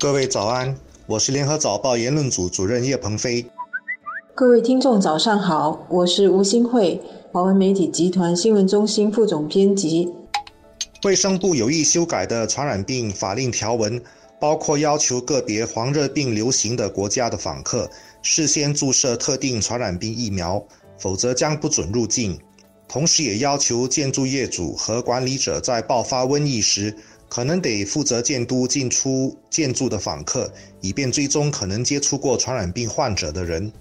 各位早安，我是联合早报言论组主任叶鹏飞。各位听众早上好，我是吴新慧，华文媒体集团新闻中心副总编辑。卫生部有意修改的传染病法令条文，包括要求个别黄热病流行的国家的访客事先注射特定传染病疫苗，否则将不准入境。同时，也要求建筑业主和管理者在爆发瘟疫时，可能得负责监督进出建筑的访客，以便追踪可能接触过传染病患者的人。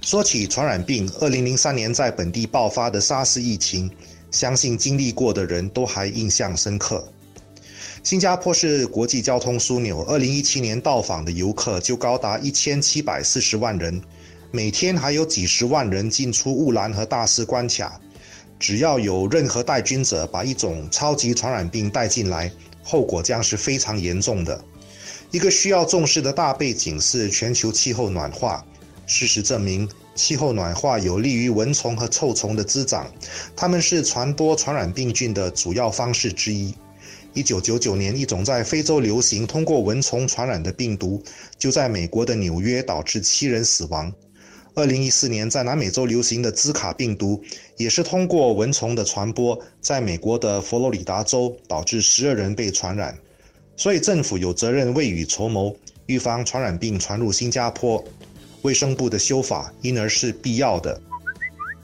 说起传染病，二零零三年在本地爆发的沙士疫情，相信经历过的人都还印象深刻。新加坡是国际交通枢纽，二零一七年到访的游客就高达一千七百四十万人，每天还有几十万人进出乌兰和大师关卡。只要有任何带菌者把一种超级传染病带进来，后果将是非常严重的。一个需要重视的大背景是全球气候暖化。事实证明，气候暖化有利于蚊虫和臭虫的滋长，它们是传播传染病菌的主要方式之一。一九九九年，一种在非洲流行、通过蚊虫传染的病毒，就在美国的纽约导致七人死亡。二零一四年，在南美洲流行的兹卡病毒，也是通过蚊虫的传播，在美国的佛罗里达州导致十二人被传染。所以政府有责任未雨绸缪，预防传染病传入新加坡。卫生部的修法因而是必要的。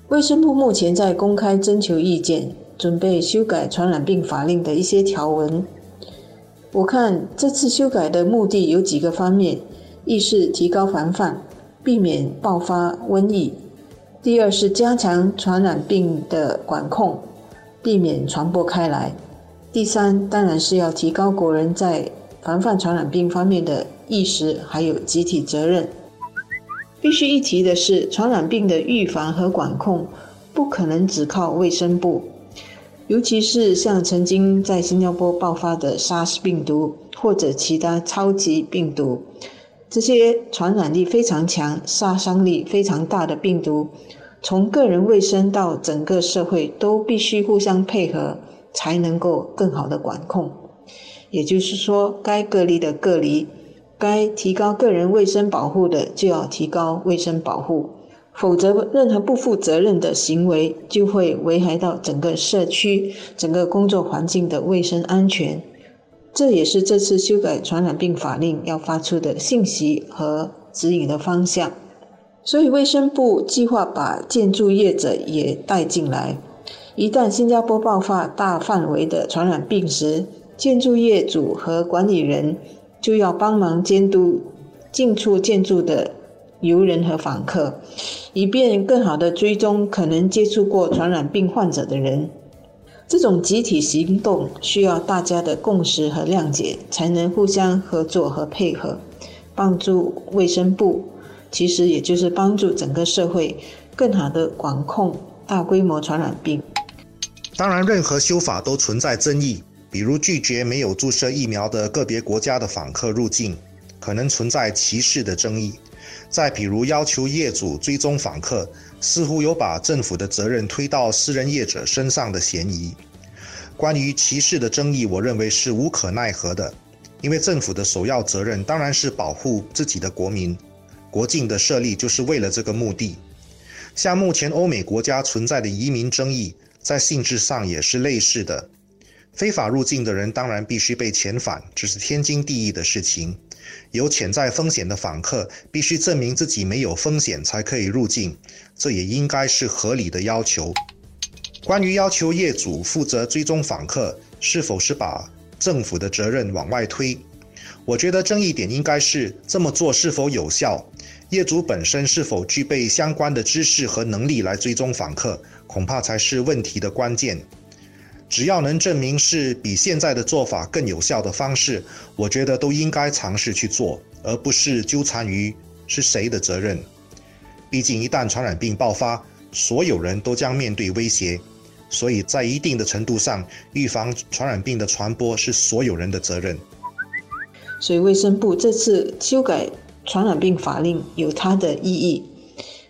卫生部目前在公开征求意见，准备修改传染病法令的一些条文。我看这次修改的目的有几个方面：一是提高防范。避免爆发瘟疫。第二是加强传染病的管控，避免传播开来。第三当然是要提高国人在防范传染病方面的意识，还有集体责任。必须一提的是，传染病的预防和管控不可能只靠卫生部，尤其是像曾经在新加坡爆发的 SARS 病毒或者其他超级病毒。这些传染力非常强、杀伤力非常大的病毒，从个人卫生到整个社会都必须互相配合，才能够更好的管控。也就是说，该隔离的隔离，该提高个人卫生保护的就要提高卫生保护，否则任何不负责任的行为就会危害到整个社区、整个工作环境的卫生安全。这也是这次修改传染病法令要发出的信息和指引的方向。所以卫生部计划把建筑业者也带进来。一旦新加坡爆发大范围的传染病时，建筑业主和管理人就要帮忙监督进出建筑的游人和访客，以便更好的追踪可能接触过传染病患者的人。这种集体行动需要大家的共识和谅解，才能互相合作和配合，帮助卫生部，其实也就是帮助整个社会更好的管控大规模传染病。当然，任何修法都存在争议，比如拒绝没有注射疫苗的个别国家的访客入境，可能存在歧视的争议；再比如要求业主追踪访客。似乎有把政府的责任推到私人业者身上的嫌疑。关于歧视的争议，我认为是无可奈何的，因为政府的首要责任当然是保护自己的国民。国境的设立就是为了这个目的。像目前欧美国家存在的移民争议，在性质上也是类似的。非法入境的人当然必须被遣返，这是天经地义的事情。有潜在风险的访客必须证明自己没有风险才可以入境，这也应该是合理的要求。关于要求业主负责追踪访客，是否是把政府的责任往外推？我觉得争议点应该是这么做是否有效，业主本身是否具备相关的知识和能力来追踪访客，恐怕才是问题的关键。只要能证明是比现在的做法更有效的方式，我觉得都应该尝试去做，而不是纠缠于是谁的责任。毕竟，一旦传染病爆发，所有人都将面对威胁，所以在一定的程度上，预防传染病的传播是所有人的责任。所以，卫生部这次修改传染病法令有它的意义，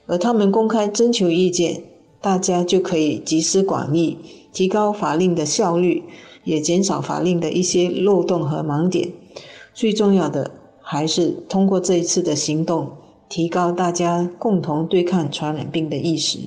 而他们公开征求意见，大家就可以集思广益。提高法令的效率，也减少法令的一些漏洞和盲点。最重要的，还是通过这一次的行动，提高大家共同对抗传染病的意识。